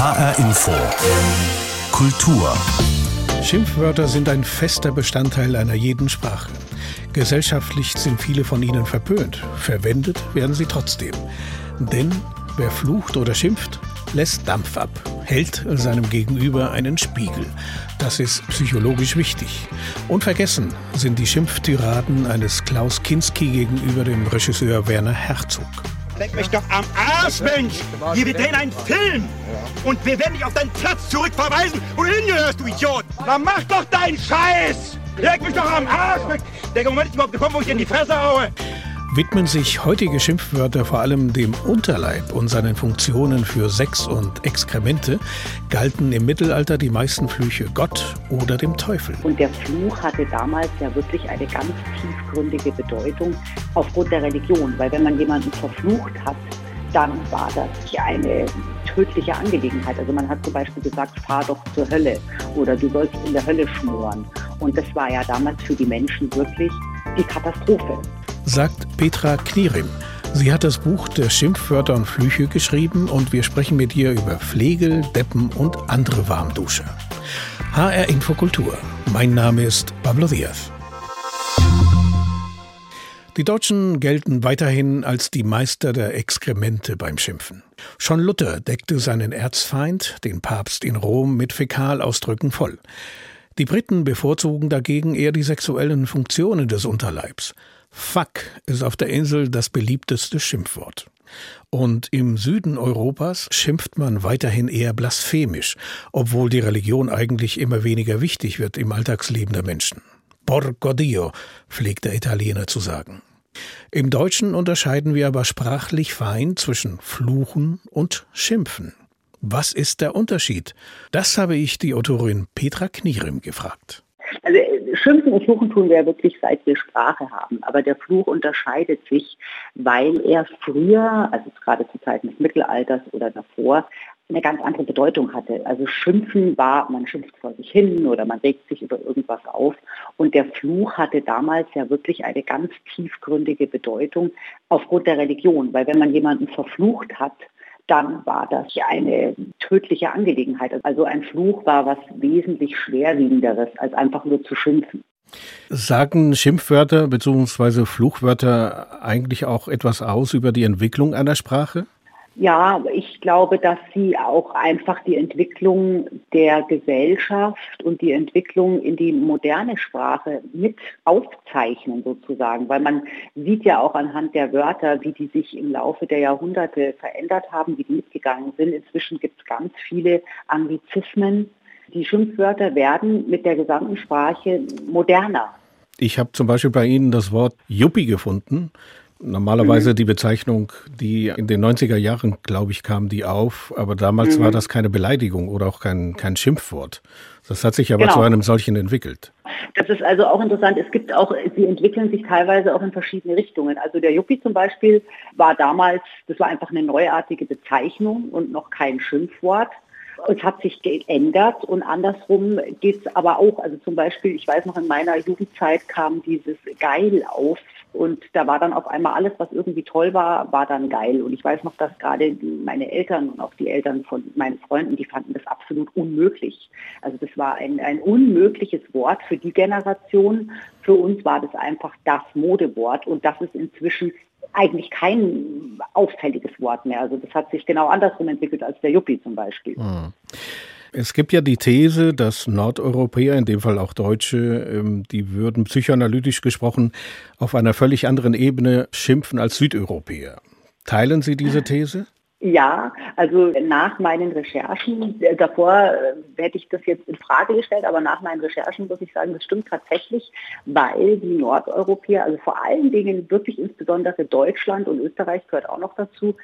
HR Info. Kultur. Schimpfwörter sind ein fester Bestandteil einer jeden Sprache. Gesellschaftlich sind viele von ihnen verpönt. Verwendet werden sie trotzdem. Denn wer flucht oder schimpft, lässt Dampf ab, hält seinem Gegenüber einen Spiegel. Das ist psychologisch wichtig. Unvergessen sind die Schimpftiraden eines Klaus Kinski gegenüber dem Regisseur Werner Herzog. Leck mich doch am Arsch, Mensch! Hier, wir drehen einen Film! Und wir werden dich auf deinen Platz zurückverweisen, wo du hingehörst, du Idiot! Dann mach doch deinen Scheiß! Leck mich doch am Arsch! Der Moment ist überhaupt gekommen, wo ich dir in die Fresse haue! Widmen sich heutige Schimpfwörter vor allem dem Unterleib und seinen Funktionen für Sex und Exkremente, galten im Mittelalter die meisten Flüche Gott oder dem Teufel. Und der Fluch hatte damals ja wirklich eine ganz tiefgründige Bedeutung aufgrund der Religion, weil wenn man jemanden verflucht hat, dann war das eine tödliche Angelegenheit. Also man hat zum Beispiel gesagt, fahr doch zur Hölle oder du sollst in der Hölle schmoren. Und das war ja damals für die Menschen wirklich die Katastrophe sagt Petra Knierim. Sie hat das Buch der Schimpfwörter und Flüche geschrieben und wir sprechen mit ihr über Pflegel, Deppen und andere Warmdusche. HR Infokultur. Mein Name ist Pablo Diaz. Die Deutschen gelten weiterhin als die Meister der Exkremente beim Schimpfen. Schon Luther deckte seinen Erzfeind, den Papst in Rom, mit Fäkalausdrücken voll. Die Briten bevorzugen dagegen eher die sexuellen Funktionen des Unterleibs. Fuck ist auf der Insel das beliebteste Schimpfwort. Und im Süden Europas schimpft man weiterhin eher blasphemisch, obwohl die Religion eigentlich immer weniger wichtig wird im Alltagsleben der Menschen. Porco Dio, pflegt der Italiener zu sagen. Im Deutschen unterscheiden wir aber sprachlich fein zwischen Fluchen und Schimpfen. Was ist der Unterschied? Das habe ich die Autorin Petra Knierim gefragt. Also Schimpfen und Fluchen tun wir ja wirklich seit wir Sprache haben. Aber der Fluch unterscheidet sich, weil er früher, also gerade zu Zeiten des Mittelalters oder davor, eine ganz andere Bedeutung hatte. Also Schimpfen war, man schimpft vor sich hin oder man regt sich über irgendwas auf. Und der Fluch hatte damals ja wirklich eine ganz tiefgründige Bedeutung aufgrund der Religion. Weil wenn man jemanden verflucht hat, dann war das eine tödliche Angelegenheit. Also ein Fluch war was wesentlich schwerwiegenderes, als einfach nur zu schimpfen. Sagen Schimpfwörter bzw. Fluchwörter eigentlich auch etwas aus über die Entwicklung einer Sprache? Ja, ich glaube, dass sie auch einfach die Entwicklung der Gesellschaft und die Entwicklung in die moderne Sprache mit aufzeichnen sozusagen, weil man sieht ja auch anhand der Wörter, wie die sich im Laufe der Jahrhunderte verändert haben, wie die mitgegangen sind. Inzwischen gibt es ganz viele Anglizismen. Die Schimpfwörter werden mit der gesamten Sprache moderner. Ich habe zum Beispiel bei Ihnen das Wort Juppie gefunden. Normalerweise mhm. die Bezeichnung, die in den 90er Jahren, glaube ich, kam die auf, aber damals mhm. war das keine Beleidigung oder auch kein, kein Schimpfwort. Das hat sich aber genau. zu einem solchen entwickelt. Das ist also auch interessant. Es gibt auch, sie entwickeln sich teilweise auch in verschiedene Richtungen. Also der Yuppie zum Beispiel war damals, das war einfach eine neuartige Bezeichnung und noch kein Schimpfwort. Es hat sich geändert und andersrum geht es aber auch. Also zum Beispiel, ich weiß noch, in meiner Jugendzeit kam dieses Geil auf und da war dann auf einmal alles, was irgendwie toll war, war dann geil. Und ich weiß noch, dass gerade meine Eltern und auch die Eltern von meinen Freunden, die fanden das absolut unmöglich. Also das war ein, ein unmögliches Wort für die Generation. Für uns war das einfach das Modewort und das ist inzwischen eigentlich kein auffälliges Wort mehr. Also das hat sich genau andersrum entwickelt als der Yuppie zum Beispiel. Hm. Es gibt ja die These, dass Nordeuropäer, in dem Fall auch Deutsche, ähm, die würden psychoanalytisch gesprochen auf einer völlig anderen Ebene schimpfen als Südeuropäer. Teilen Sie diese These? Ja, also nach meinen Recherchen, äh, davor äh, hätte ich das jetzt in Frage gestellt, aber nach meinen Recherchen muss ich sagen, das stimmt tatsächlich, weil die Nordeuropäer, also vor allen Dingen wirklich insbesondere Deutschland und Österreich gehört auch noch dazu,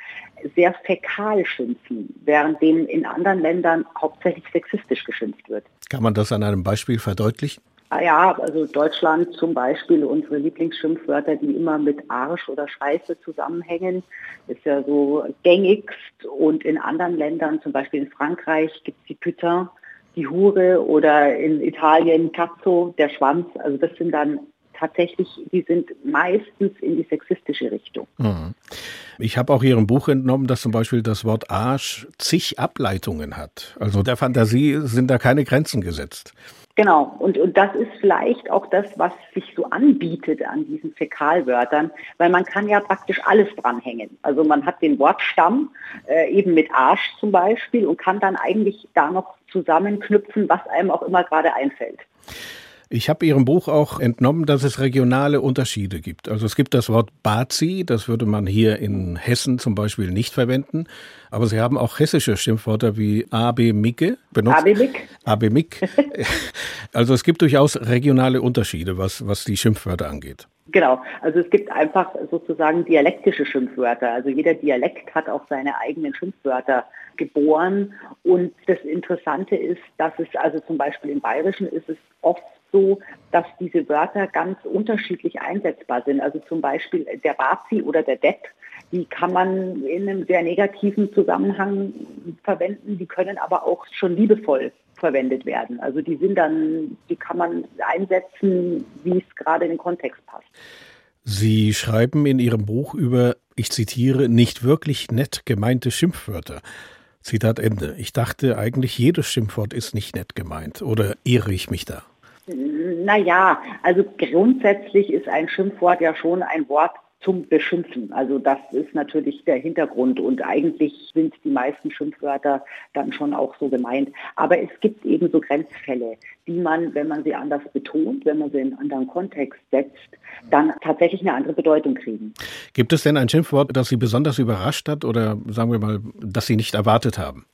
sehr fäkal schimpfen, während dem in anderen Ländern hauptsächlich sexistisch geschimpft wird. Kann man das an einem Beispiel verdeutlichen? Ah ja, also Deutschland zum Beispiel, unsere Lieblingsschimpfwörter, die immer mit Arsch oder Scheiße zusammenhängen, ist ja so gängigst. Und in anderen Ländern, zum Beispiel in Frankreich, gibt es die Putain, die Hure oder in Italien Cazzo, der Schwanz. Also das sind dann tatsächlich, die sind meistens in die sexistische Richtung. Mhm. Ich habe auch Ihrem Buch entnommen, dass zum Beispiel das Wort Arsch zig Ableitungen hat. Also der Fantasie sind da keine Grenzen gesetzt. Genau, und, und das ist vielleicht auch das, was sich so anbietet an diesen Fäkalwörtern, weil man kann ja praktisch alles dranhängen. Also man hat den Wortstamm, äh, eben mit Arsch zum Beispiel, und kann dann eigentlich da noch zusammenknüpfen, was einem auch immer gerade einfällt. Ich habe Ihrem Buch auch entnommen, dass es regionale Unterschiede gibt. Also es gibt das Wort Bazi, das würde man hier in Hessen zum Beispiel nicht verwenden. Aber Sie haben auch hessische Schimpfwörter wie AB Micke benutzt. AB Mick. AB Mick. Also es gibt durchaus regionale Unterschiede, was, was die Schimpfwörter angeht. Genau, also es gibt einfach sozusagen dialektische Schimpfwörter. Also jeder Dialekt hat auch seine eigenen Schimpfwörter geboren. Und das Interessante ist, dass es also zum Beispiel im Bayerischen ist es oft so, dass diese Wörter ganz unterschiedlich einsetzbar sind. Also zum Beispiel der Bazi oder der Depp, die kann man in einem sehr negativen Zusammenhang verwenden, die können aber auch schon liebevoll verwendet werden. Also die sind dann, die kann man einsetzen, wie es gerade in den Kontext passt. Sie schreiben in Ihrem Buch über, ich zitiere, nicht wirklich nett gemeinte Schimpfwörter. Zitat Ende. Ich dachte eigentlich, jedes Schimpfwort ist nicht nett gemeint. Oder irre ich mich da? Naja, also grundsätzlich ist ein Schimpfwort ja schon ein Wort zum Beschimpfen. Also das ist natürlich der Hintergrund und eigentlich sind die meisten Schimpfwörter dann schon auch so gemeint. Aber es gibt eben so Grenzfälle, die man, wenn man sie anders betont, wenn man sie in einen anderen Kontext setzt, dann tatsächlich eine andere Bedeutung kriegen. Gibt es denn ein Schimpfwort, das Sie besonders überrascht hat oder sagen wir mal, das Sie nicht erwartet haben?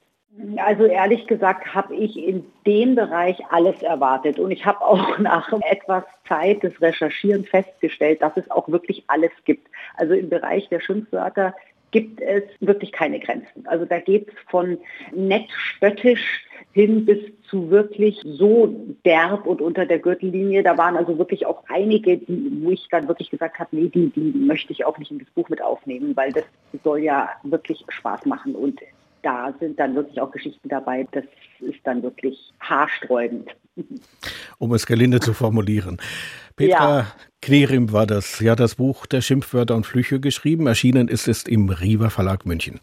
Also ehrlich gesagt habe ich in dem Bereich alles erwartet und ich habe auch nach etwas Zeit des Recherchieren festgestellt, dass es auch wirklich alles gibt. Also im Bereich der Schimpfwörter gibt es wirklich keine Grenzen. Also da geht es von nett spöttisch hin bis zu wirklich so derb und unter der Gürtellinie. Da waren also wirklich auch einige, die, wo ich dann wirklich gesagt habe, nee, die, die möchte ich auch nicht in das Buch mit aufnehmen, weil das soll ja wirklich Spaß machen und da sind dann wirklich auch Geschichten dabei, das ist dann wirklich haarsträubend. Um es gelinde zu formulieren. Petra ja. Knerim war das. Sie hat das Buch der Schimpfwörter und Flüche geschrieben. Erschienen ist es im Riva Verlag München.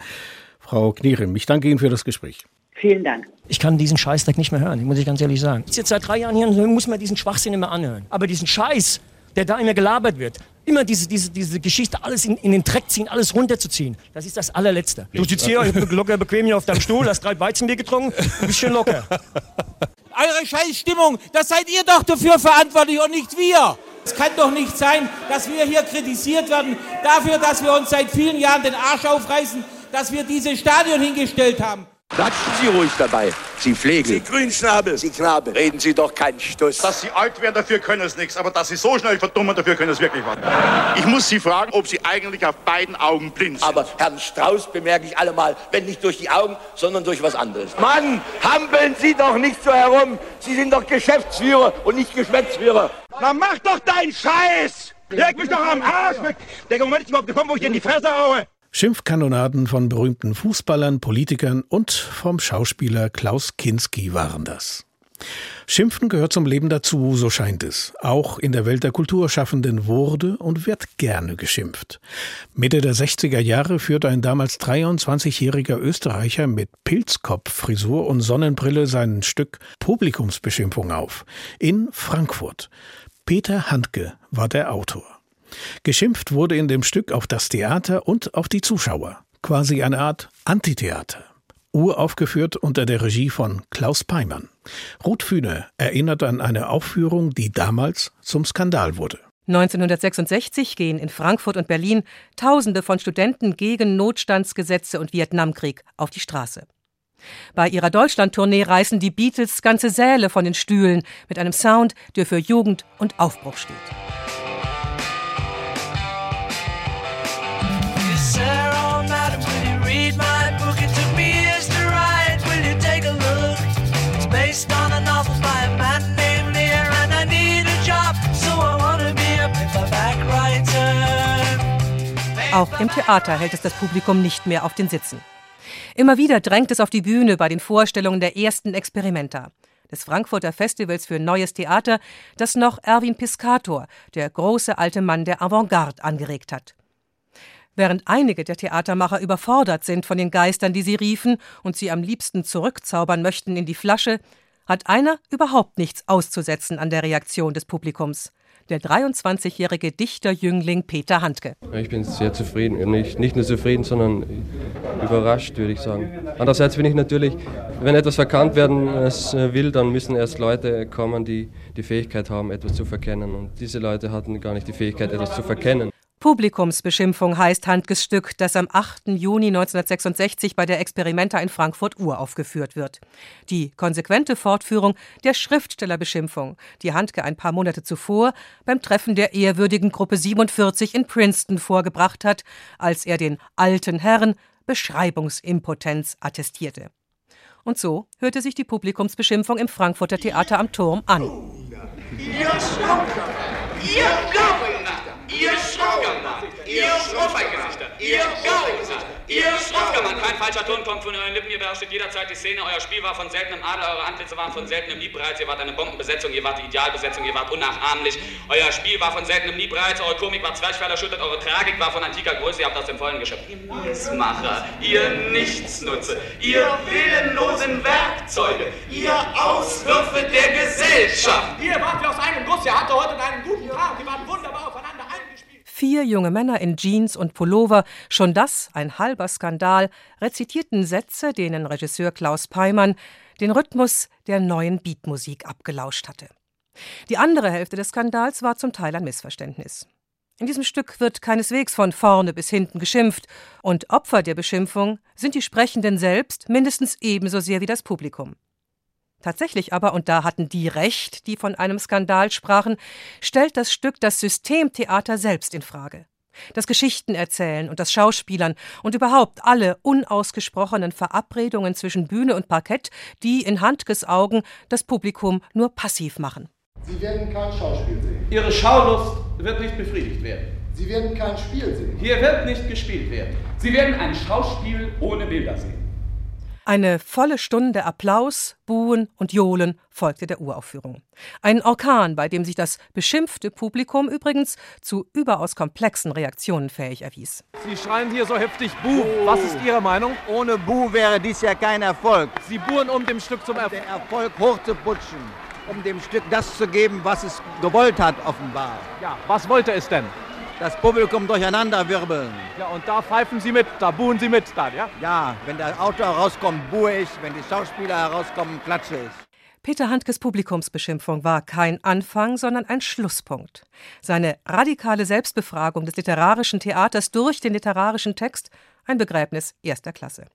Frau Knerim, ich danke Ihnen für das Gespräch. Vielen Dank. Ich kann diesen Scheißdreck nicht mehr hören, muss ich ganz ehrlich sagen. Ich jetzt seit drei Jahren hier und muss mir diesen Schwachsinn immer anhören. Aber diesen Scheiß, der da immer gelabert wird, immer diese, diese, diese Geschichte, alles in, in den Dreck ziehen, alles runterzuziehen. Das ist das allerletzte. Du sitzt hier locker bequem hier auf deinem Stuhl, hast drei Weizenbier getrunken, ein bisschen locker. Eure Scheißstimmung, das seid ihr doch dafür verantwortlich und nicht wir. Es kann doch nicht sein, dass wir hier kritisiert werden dafür, dass wir uns seit vielen Jahren den Arsch aufreißen, dass wir dieses Stadion hingestellt haben. Klatschen Sie ruhig dabei. Sie pflegen. Sie Grünschnabel. Sie Knabe. Reden Sie doch keinen Stuss. Dass Sie alt werden, dafür können es nichts. Aber dass Sie so schnell verdummen, dafür können es wirklich was. Ich muss Sie fragen, ob Sie eigentlich auf beiden Augen blind sind. Aber Herrn Strauß bemerke ich allemal, wenn nicht durch die Augen, sondern durch was anderes. Mann, hampeln Sie doch nicht so herum. Sie sind doch Geschäftsführer und nicht Geschwätzführer. Na mach doch deinen Scheiß! Leg mich doch am Arsch weg! Der Moment ist überhaupt gekommen, wo ich dir in die Fresse haue. Schimpfkanonaden von berühmten Fußballern, Politikern und vom Schauspieler Klaus Kinski waren das. Schimpfen gehört zum Leben dazu, so scheint es. Auch in der Welt der Kulturschaffenden wurde und wird gerne geschimpft. Mitte der 60er Jahre führte ein damals 23-jähriger Österreicher mit Pilzkopffrisur und Sonnenbrille sein Stück Publikumsbeschimpfung auf. In Frankfurt. Peter Handke war der Autor. Geschimpft wurde in dem Stück auf das Theater und auf die Zuschauer. Quasi eine Art Antitheater. Uraufgeführt unter der Regie von Klaus Peimann. Ruth Fühne erinnert an eine Aufführung, die damals zum Skandal wurde. 1966 gehen in Frankfurt und Berlin Tausende von Studenten gegen Notstandsgesetze und Vietnamkrieg auf die Straße. Bei ihrer Deutschlandtournee reißen die Beatles ganze Säle von den Stühlen mit einem Sound, der für Jugend und Aufbruch steht. Auch im Theater hält es das Publikum nicht mehr auf den Sitzen. Immer wieder drängt es auf die Bühne bei den Vorstellungen der ersten Experimenter. des Frankfurter Festivals für Neues Theater, das noch Erwin Piscator, der große alte Mann der Avantgarde, angeregt hat. Während einige der Theatermacher überfordert sind von den Geistern, die sie riefen und sie am liebsten zurückzaubern möchten in die Flasche, hat einer überhaupt nichts auszusetzen an der Reaktion des Publikums der 23-jährige Dichterjüngling Peter Handke. Ich bin sehr zufrieden. Nicht, nicht nur zufrieden, sondern überrascht, würde ich sagen. Andererseits bin ich natürlich, wenn etwas verkannt werden äh, will, dann müssen erst Leute kommen, die die Fähigkeit haben, etwas zu verkennen. Und diese Leute hatten gar nicht die Fähigkeit, etwas zu verkennen. Publikumsbeschimpfung heißt Handkes Stück, das am 8. Juni 1966 bei der Experimenta in Frankfurt uraufgeführt wird. Die konsequente Fortführung der Schriftstellerbeschimpfung, die Handke ein paar Monate zuvor beim Treffen der ehrwürdigen Gruppe 47 in Princeton vorgebracht hat, als er den alten Herren Beschreibungsimpotenz attestierte. Und so hörte sich die Publikumsbeschimpfung im Frankfurter Theater am Turm an. Ihr Schlucker! Ihr Blaubenachter! Ihr Schrumpfgesichter, ihr Gaugesichter, ihr Schrumpfgammern. Kein falscher Ton kommt von euren Lippen, ihr beherrschtet jederzeit die Szene. Euer Spiel war von seltenem Adel, eure Antlitze waren von seltenem Liebreiz. Ihr wart eine Bombenbesetzung, ihr wart die Idealbesetzung, ihr wart unnachahmlich. Euer Spiel war von seltenem Liebreiz, eure Komik war zwerchfellerschüttert, eure Tragik war von antiker Größe, ihr habt aus dem Vollen geschöpft. Ihr Missmacher, ihr Nichtsnutze, ihr willenlosen Werkzeuge, ihr Auswürfe der Gesellschaft. Ihr wart wie aus einem Guss, ihr hattet heute einen guten Tag, ihr wart wunderbar Vier junge Männer in Jeans und Pullover, schon das ein halber Skandal, rezitierten Sätze, denen Regisseur Klaus Peimann den Rhythmus der neuen Beatmusik abgelauscht hatte. Die andere Hälfte des Skandals war zum Teil ein Missverständnis. In diesem Stück wird keineswegs von vorne bis hinten geschimpft, und Opfer der Beschimpfung sind die Sprechenden selbst mindestens ebenso sehr wie das Publikum. Tatsächlich aber, und da hatten die recht, die von einem Skandal sprachen, stellt das Stück das Systemtheater selbst in Frage. Das Geschichtenerzählen und das Schauspielern und überhaupt alle unausgesprochenen Verabredungen zwischen Bühne und Parkett, die in Handkes Augen das Publikum nur passiv machen. Sie werden kein Schauspiel sehen. Ihre Schaulust wird nicht befriedigt werden. Sie werden kein Spiel sehen. Hier wird nicht gespielt werden. Sie werden ein Schauspiel ohne Bilder sehen. Eine volle Stunde Applaus, Buhen und Johlen folgte der Uraufführung. Ein Orkan, bei dem sich das beschimpfte Publikum übrigens zu überaus komplexen Reaktionen fähig erwies. Sie schreien hier so heftig Buh. Was ist Ihre Meinung? Ohne Buh wäre dies ja kein Erfolg. Sie buhen, um dem Stück zum um Erfolg. Erfolg hochzuputschen, um dem Stück das zu geben, was es gewollt hat, offenbar. Ja, was wollte es denn? Das Publikum durcheinander wirbeln. Ja, und da pfeifen Sie mit, da buhen Sie mit dann, ja? Ja, wenn der Autor herauskommt, buhe ich, wenn die Schauspieler herauskommen, klatsche ich. Peter Handkes Publikumsbeschimpfung war kein Anfang, sondern ein Schlusspunkt. Seine radikale Selbstbefragung des literarischen Theaters durch den literarischen Text ein Begräbnis erster Klasse.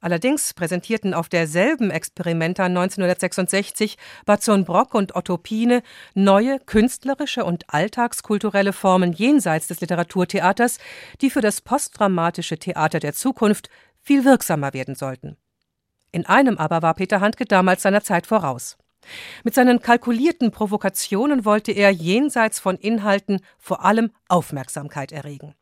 Allerdings präsentierten auf derselben Experimenta 1966 Bazon Brock und Otto Piene neue künstlerische und alltagskulturelle Formen jenseits des Literaturtheaters, die für das postdramatische Theater der Zukunft viel wirksamer werden sollten. In einem aber war Peter Handke damals seiner Zeit voraus. Mit seinen kalkulierten Provokationen wollte er jenseits von Inhalten vor allem Aufmerksamkeit erregen.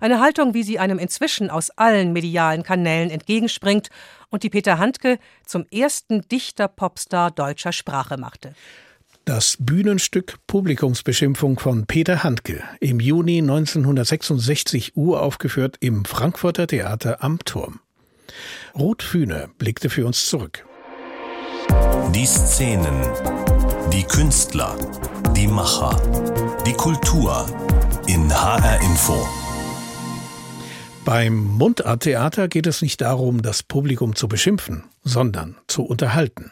Eine Haltung, wie sie einem inzwischen aus allen medialen Kanälen entgegenspringt und die Peter Handke zum ersten Dichter-Popstar deutscher Sprache machte. Das Bühnenstück Publikumsbeschimpfung von Peter Handke, im Juni 1966 uraufgeführt im Frankfurter Theater am Turm. Ruth Fühne blickte für uns zurück. Die Szenen, die Künstler, die Macher, die Kultur in HR Info. Beim Mundarttheater geht es nicht darum, das Publikum zu beschimpfen, sondern zu unterhalten.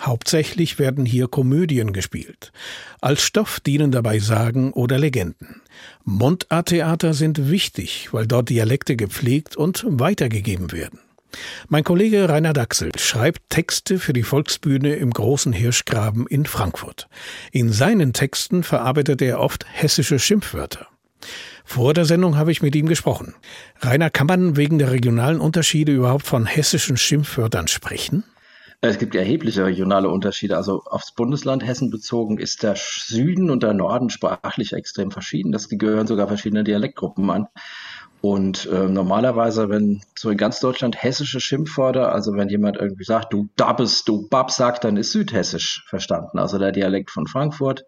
Hauptsächlich werden hier Komödien gespielt. Als Stoff dienen dabei Sagen oder Legenden. Mundarttheater sind wichtig, weil dort Dialekte gepflegt und weitergegeben werden. Mein Kollege Rainer Dachsel schreibt Texte für die Volksbühne im Großen Hirschgraben in Frankfurt. In seinen Texten verarbeitet er oft hessische Schimpfwörter. Vor der Sendung habe ich mit ihm gesprochen. Rainer, kann man wegen der regionalen Unterschiede überhaupt von hessischen Schimpfwörtern sprechen? Es gibt erhebliche regionale Unterschiede. Also aufs Bundesland Hessen bezogen ist der Süden und der Norden sprachlich extrem verschieden. Das, gehören sogar verschiedene Dialektgruppen an. Und äh, normalerweise, wenn so in ganz Deutschland hessische Schimpfwörter, also wenn jemand irgendwie sagt, du Dabbes, du Bab sagt, dann ist südhessisch verstanden. Also der Dialekt von Frankfurt,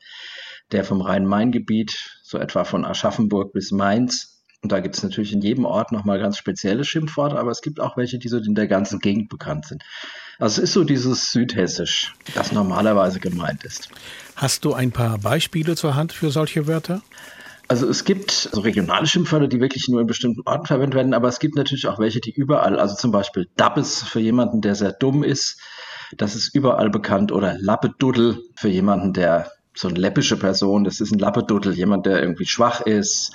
der vom Rhein-Main-Gebiet, so etwa von Aschaffenburg bis Mainz. Und da gibt es natürlich in jedem Ort nochmal ganz spezielle Schimpfworte, aber es gibt auch welche, die so in der ganzen Gegend bekannt sind. Also es ist so dieses Südhessisch, das normalerweise gemeint ist. Hast du ein paar Beispiele zur Hand für solche Wörter? Also es gibt so regionale Schimpfwörter, die wirklich nur in bestimmten Orten verwendet werden, aber es gibt natürlich auch welche, die überall, also zum Beispiel Dabbes für jemanden, der sehr dumm ist, das ist überall bekannt, oder Lappeduddel für jemanden, der so eine läppische Person, das ist ein Lappeduddel, jemand, der irgendwie schwach ist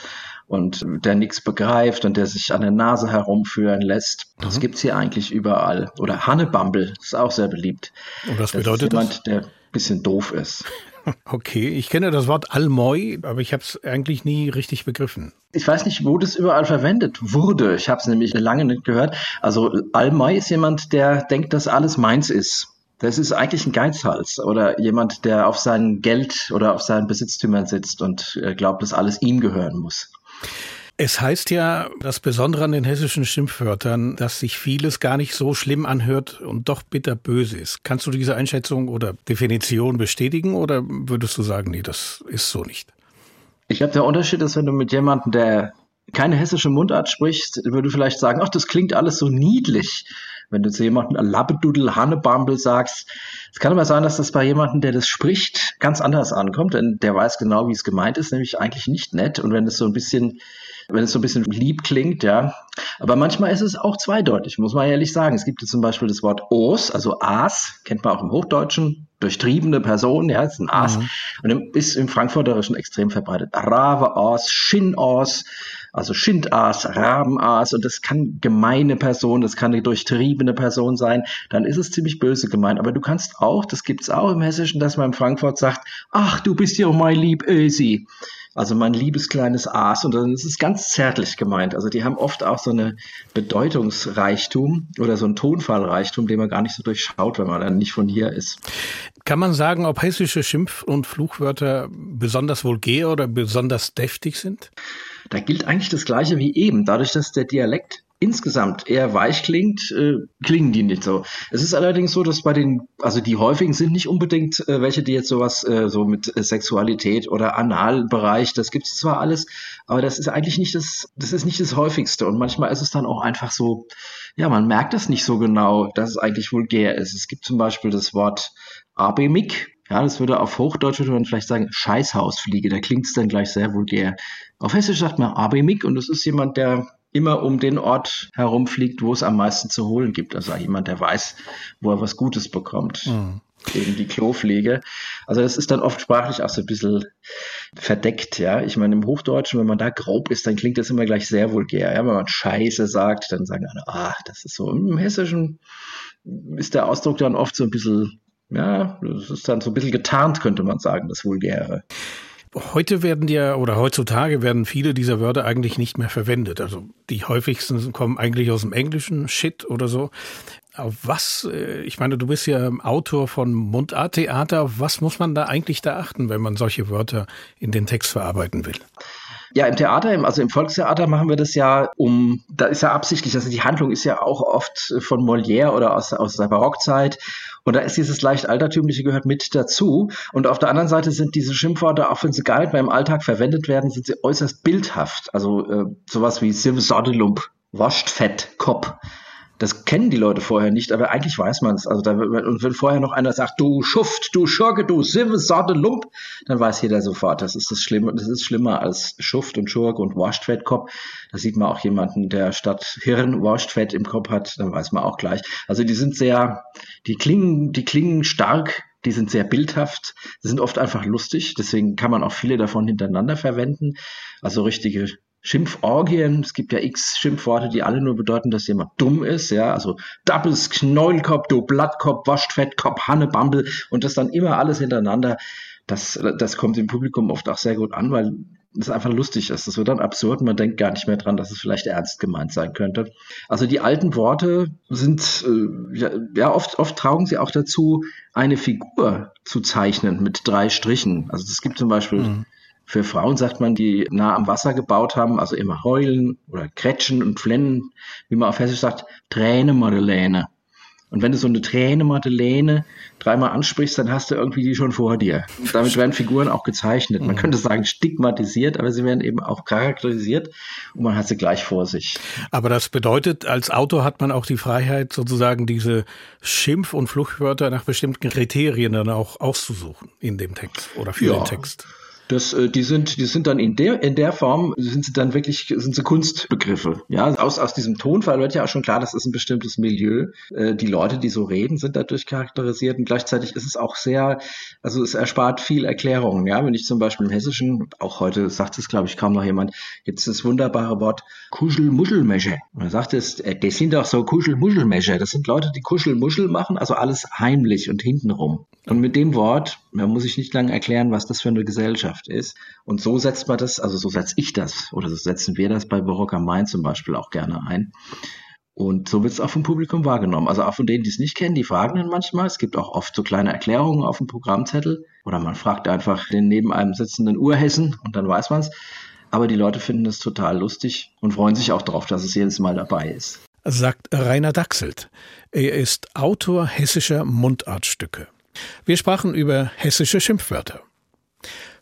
und der nichts begreift und der sich an der Nase herumführen lässt. Das mhm. gibt's hier eigentlich überall. Oder Hannebumble ist auch sehr beliebt. Und was bedeutet das? Ist jemand, das? der ein bisschen doof ist. Okay, ich kenne das Wort Almoi, aber ich habe es eigentlich nie richtig begriffen. Ich weiß nicht, wo das überall verwendet wurde. Ich habe es nämlich lange nicht gehört. Also Almoi ist jemand, der denkt, dass alles meins ist. Das ist eigentlich ein Geizhals oder jemand, der auf sein Geld oder auf seinen Besitztümern sitzt und äh, glaubt, dass alles ihm gehören muss. Es heißt ja, das Besondere an den hessischen Schimpfwörtern, dass sich vieles gar nicht so schlimm anhört und doch bitterböse ist. Kannst du diese Einschätzung oder Definition bestätigen oder würdest du sagen, nee, das ist so nicht? Ich glaube, der Unterschied ist, wenn du mit jemandem, der keine hessische Mundart sprichst, würde vielleicht sagen, ach, das klingt alles so niedlich. Wenn du zu jemandem Labbedudel, Hannebambel sagst, es kann aber sein, dass das bei jemandem, der das spricht, ganz anders ankommt, denn der weiß genau, wie es gemeint ist, nämlich eigentlich nicht nett. Und wenn es so ein bisschen wenn es so ein bisschen lieb klingt, ja. Aber manchmal ist es auch zweideutig, muss man ehrlich sagen. Es gibt zum Beispiel das Wort Os, also Aas, kennt man auch im Hochdeutschen, durchtriebene Person, ja, ist ein Aas. Mhm. Und ist im Frankfurterischen extrem verbreitet. Rave Aas, Shin Aas, also Schindaas, Rabenaas und das kann gemeine Person, das kann eine durchtriebene Person sein, dann ist es ziemlich böse gemeint. Aber du kannst auch, das gibt's auch im Hessischen, dass man in Frankfurt sagt, ach, du bist ja mein lieb Ösi. Also mein liebes kleines Aas. Und dann ist es ganz zärtlich gemeint. Also die haben oft auch so eine Bedeutungsreichtum oder so ein Tonfallreichtum, den man gar nicht so durchschaut, wenn man dann nicht von hier ist. Kann man sagen, ob hessische Schimpf- und Fluchwörter besonders vulgär oder besonders deftig sind? Da gilt eigentlich das Gleiche wie eben. Dadurch, dass der Dialekt insgesamt eher weich klingt, äh, klingen die nicht so. Es ist allerdings so, dass bei den, also die häufigen sind nicht unbedingt äh, welche, die jetzt sowas äh, so mit äh, Sexualität oder Analbereich, das gibt es zwar alles, aber das ist eigentlich nicht das, das ist nicht das häufigste. Und manchmal ist es dann auch einfach so, ja, man merkt es nicht so genau, dass es eigentlich vulgär ist. Es gibt zum Beispiel das Wort Abemik, ja, das würde auf Hochdeutsch würde man vielleicht sagen Scheißhausfliege, da klingt es dann gleich sehr vulgär. Auf Hessisch sagt man Abemik und das ist jemand, der immer um den Ort herumfliegt, wo es am meisten zu holen gibt. Also jemand, der weiß, wo er was Gutes bekommt. Mhm. Eben die Klopflege. Also das ist dann oft sprachlich auch so ein bisschen verdeckt, ja. Ich meine, im Hochdeutschen, wenn man da grob ist, dann klingt das immer gleich sehr vulgär. Ja? Wenn man Scheiße sagt, dann sagen alle, ah, das ist so. Im Hessischen ist der Ausdruck dann oft so ein bisschen, ja, das ist dann so ein bisschen getarnt, könnte man sagen, das Vulgäre. Heute werden ja oder heutzutage werden viele dieser Wörter eigentlich nicht mehr verwendet. Also die häufigsten kommen eigentlich aus dem Englischen, Shit oder so. Auf was, äh, ich meine, du bist ja Autor von Mundarttheater, was muss man da eigentlich da achten, wenn man solche Wörter in den Text verarbeiten will? Ja, im Theater, also im Volkstheater machen wir das ja um, da ist ja absichtlich, also die Handlung ist ja auch oft von Molière oder aus, aus der Barockzeit. Und da ist dieses leicht altertümliche gehört mit dazu. Und auf der anderen Seite sind diese Schimpfworte, auch wenn sie gar nicht mehr im Alltag verwendet werden, sind sie äußerst bildhaft. Also äh, sowas wie Simsoddelump, Waschtfett, Kopf das kennen die Leute vorher nicht, aber eigentlich weiß man es. Also da, und wenn vorher noch einer sagt, du Schuft, du Schurke, du Sive, Sorte, Lump, dann weiß jeder sofort, das ist das Schlimme, das ist schlimmer als Schuft und Schurke und Waschtfettkopf. Da sieht man auch jemanden, der statt Hirn Waschtfett im Kopf hat, dann weiß man auch gleich. Also die sind sehr, die klingen, die klingen stark, die sind sehr bildhaft, sind oft einfach lustig, deswegen kann man auch viele davon hintereinander verwenden. Also richtige Schimpforgien. Es gibt ja x Schimpfworte, die alle nur bedeuten, dass jemand dumm ist, ja. Also Dappes, Knäulkopf, du Blattkopf, Waschtfettkopf, Hannebambel und das dann immer alles hintereinander. Das, das kommt im Publikum oft auch sehr gut an, weil es einfach lustig ist. Das wird dann absurd. Man denkt gar nicht mehr dran, dass es vielleicht ernst gemeint sein könnte. Also die alten Worte sind, äh, ja, oft, oft traugen sie auch dazu, eine Figur zu zeichnen mit drei Strichen. Also es gibt zum Beispiel mhm Für Frauen sagt man, die nah am Wasser gebaut haben, also immer heulen oder kretschen und flennen, wie man auf Hessisch sagt, Träne Madeleine. Und wenn du so eine Träne Madeleine dreimal ansprichst, dann hast du irgendwie die schon vor dir. Und damit werden Figuren auch gezeichnet. Man könnte sagen stigmatisiert, aber sie werden eben auch charakterisiert und man hat sie gleich vor sich. Aber das bedeutet, als Autor hat man auch die Freiheit, sozusagen diese Schimpf- und Fluchtwörter nach bestimmten Kriterien dann auch auszusuchen in dem Text oder für Ja. den Text. Das, äh, die sind, die sind dann in der, in der Form, sind sie dann wirklich, sind sie Kunstbegriffe. Ja, aus, aus diesem Tonfall wird ja auch schon klar, das ist ein bestimmtes Milieu. Äh, die Leute, die so reden, sind dadurch charakterisiert und gleichzeitig ist es auch sehr, also es erspart viel Erklärungen. Ja, wenn ich zum Beispiel im Hessischen, auch heute sagt es, glaube ich, kaum noch jemand, jetzt das wunderbare Wort Kuschelmuschelmesche. Man sagt es, äh, das sind doch so Kuschelmuschelmesche. Das sind Leute, die Kuschelmuschel machen, also alles heimlich und hintenrum. Und mit dem Wort, man muss ich nicht lange erklären, was das für eine Gesellschaft ist. Und so setzt man das, also so setze ich das, oder so setzen wir das bei Barock am Main zum Beispiel auch gerne ein. Und so wird es auch vom Publikum wahrgenommen. Also auch von denen, die es nicht kennen, die fragen dann manchmal. Es gibt auch oft so kleine Erklärungen auf dem Programmzettel. Oder man fragt einfach den neben einem sitzenden Urhessen und dann weiß man es. Aber die Leute finden es total lustig und freuen sich auch darauf, dass es jedes Mal dabei ist. sagt Rainer Dachselt. Er ist Autor hessischer Mundartstücke. Wir sprachen über hessische Schimpfwörter.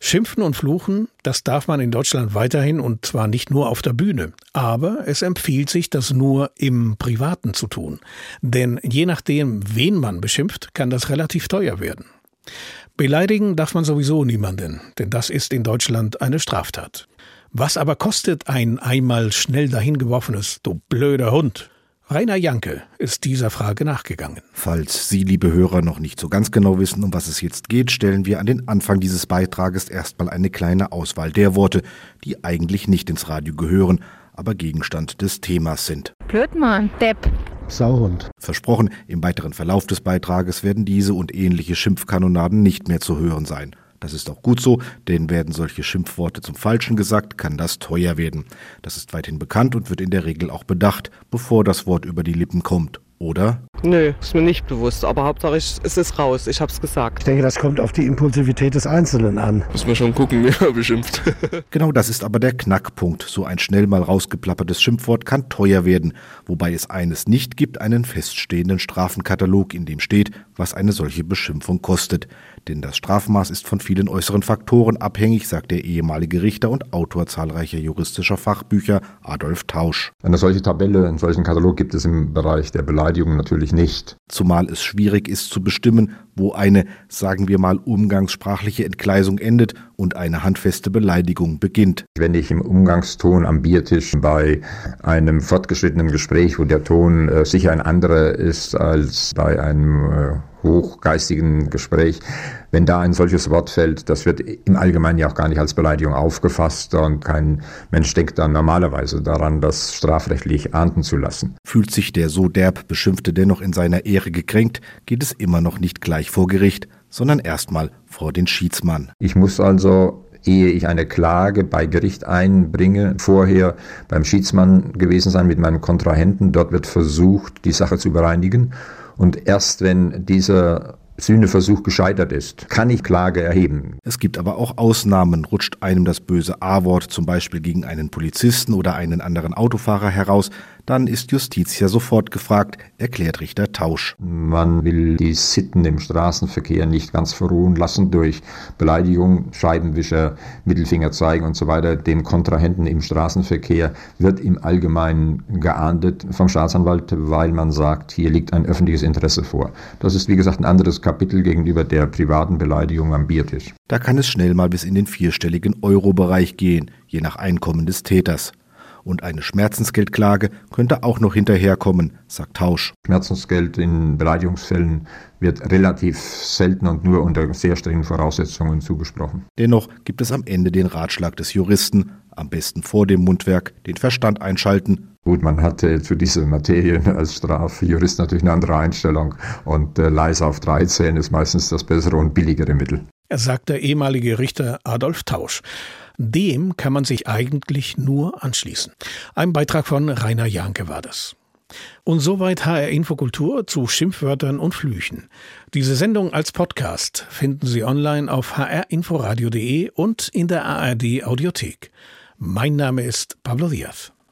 Schimpfen und Fluchen, das darf man in Deutschland weiterhin und zwar nicht nur auf der Bühne. Aber es empfiehlt sich, das nur im Privaten zu tun. Denn je nachdem, wen man beschimpft, kann das relativ teuer werden. Beleidigen darf man sowieso niemanden, denn das ist in Deutschland eine Straftat. Was aber kostet ein einmal schnell dahingeworfenes, du blöder Hund? Rainer Janke ist dieser Frage nachgegangen. Falls Sie, liebe Hörer, noch nicht so ganz genau wissen, um was es jetzt geht, stellen wir an den Anfang dieses Beitrages erstmal eine kleine Auswahl der Worte, die eigentlich nicht ins Radio gehören, aber Gegenstand des Themas sind. Blödmann, Depp. Sauhund. Versprochen, im weiteren Verlauf des Beitrages werden diese und ähnliche Schimpfkanonaden nicht mehr zu hören sein. Das ist auch gut so, denn werden solche Schimpfworte zum Falschen gesagt, kann das teuer werden. Das ist weithin bekannt und wird in der Regel auch bedacht, bevor das Wort über die Lippen kommt. Oder? Nö, ist mir nicht bewusst, aber Hauptsache ich, es ist raus, ich hab's gesagt. Ich denke, das kommt auf die Impulsivität des Einzelnen an. Muss man schon gucken, wie er beschimpft. Genau das ist aber der Knackpunkt. So ein schnell mal rausgeplappertes Schimpfwort kann teuer werden, wobei es eines nicht gibt, einen feststehenden Strafenkatalog, in dem steht, was eine solche Beschimpfung kostet. Denn das Strafmaß ist von vielen äußeren Faktoren abhängig, sagt der ehemalige Richter und Autor zahlreicher juristischer Fachbücher Adolf Tausch. Eine solche Tabelle, einen solchen Katalog gibt es im Bereich der Beleidigung natürlich nicht. Zumal es schwierig ist zu bestimmen, wo eine, sagen wir mal, umgangssprachliche Entgleisung endet und eine handfeste Beleidigung beginnt. Wenn ich im Umgangston am Biertisch bei einem fortgeschrittenen Gespräch, wo der Ton äh, sicher ein anderer ist als bei einem äh, hochgeistigen Gespräch, wenn da ein solches Wort fällt, das wird im Allgemeinen ja auch gar nicht als Beleidigung aufgefasst und kein Mensch denkt dann normalerweise daran, das strafrechtlich ahnden zu lassen. Fühlt sich der so derb Beschimpfte dennoch in seiner Ehre gekränkt, geht es immer noch nicht gleich vor Gericht, sondern erstmal vor den Schiedsmann. Ich muss also ehe ich eine Klage bei Gericht einbringe, vorher beim Schiedsmann gewesen sein mit meinem Kontrahenten. Dort wird versucht, die Sache zu bereinigen. Und erst wenn dieser Sühneversuch gescheitert ist, kann ich Klage erheben. Es gibt aber auch Ausnahmen. Rutscht einem das böse A-Wort zum Beispiel gegen einen Polizisten oder einen anderen Autofahrer heraus, dann ist Justiz ja sofort gefragt, erklärt Richter Tausch. Man will die Sitten im Straßenverkehr nicht ganz verruhen lassen durch Beleidigung, Scheibenwischer, Mittelfinger zeigen und so weiter. Dem Kontrahenten im Straßenverkehr wird im Allgemeinen geahndet vom Staatsanwalt, weil man sagt, hier liegt ein öffentliches Interesse vor. Das ist wie gesagt ein anderes Kapitel gegenüber der privaten Beleidigung am Biertisch. Da kann es schnell mal bis in den vierstelligen Euro-Bereich gehen, je nach Einkommen des Täters. Und eine Schmerzensgeldklage könnte auch noch hinterherkommen, sagt Tausch. Schmerzensgeld in Beleidigungsfällen wird relativ selten und nur unter sehr strengen Voraussetzungen zugesprochen. Dennoch gibt es am Ende den Ratschlag des Juristen, am besten vor dem Mundwerk den Verstand einschalten. Gut, man hatte zu dieser Materie als Strafjurist natürlich eine andere Einstellung und äh, leise auf 13 ist meistens das bessere und billigere Mittel. Er sagt der ehemalige Richter Adolf Tausch. Dem kann man sich eigentlich nur anschließen. Ein Beitrag von Rainer Janke war das. Und soweit HR Infokultur zu Schimpfwörtern und Flüchen. Diese Sendung als Podcast finden Sie online auf hrinforadio.de und in der ARD Audiothek. Mein Name ist Pablo Diaz.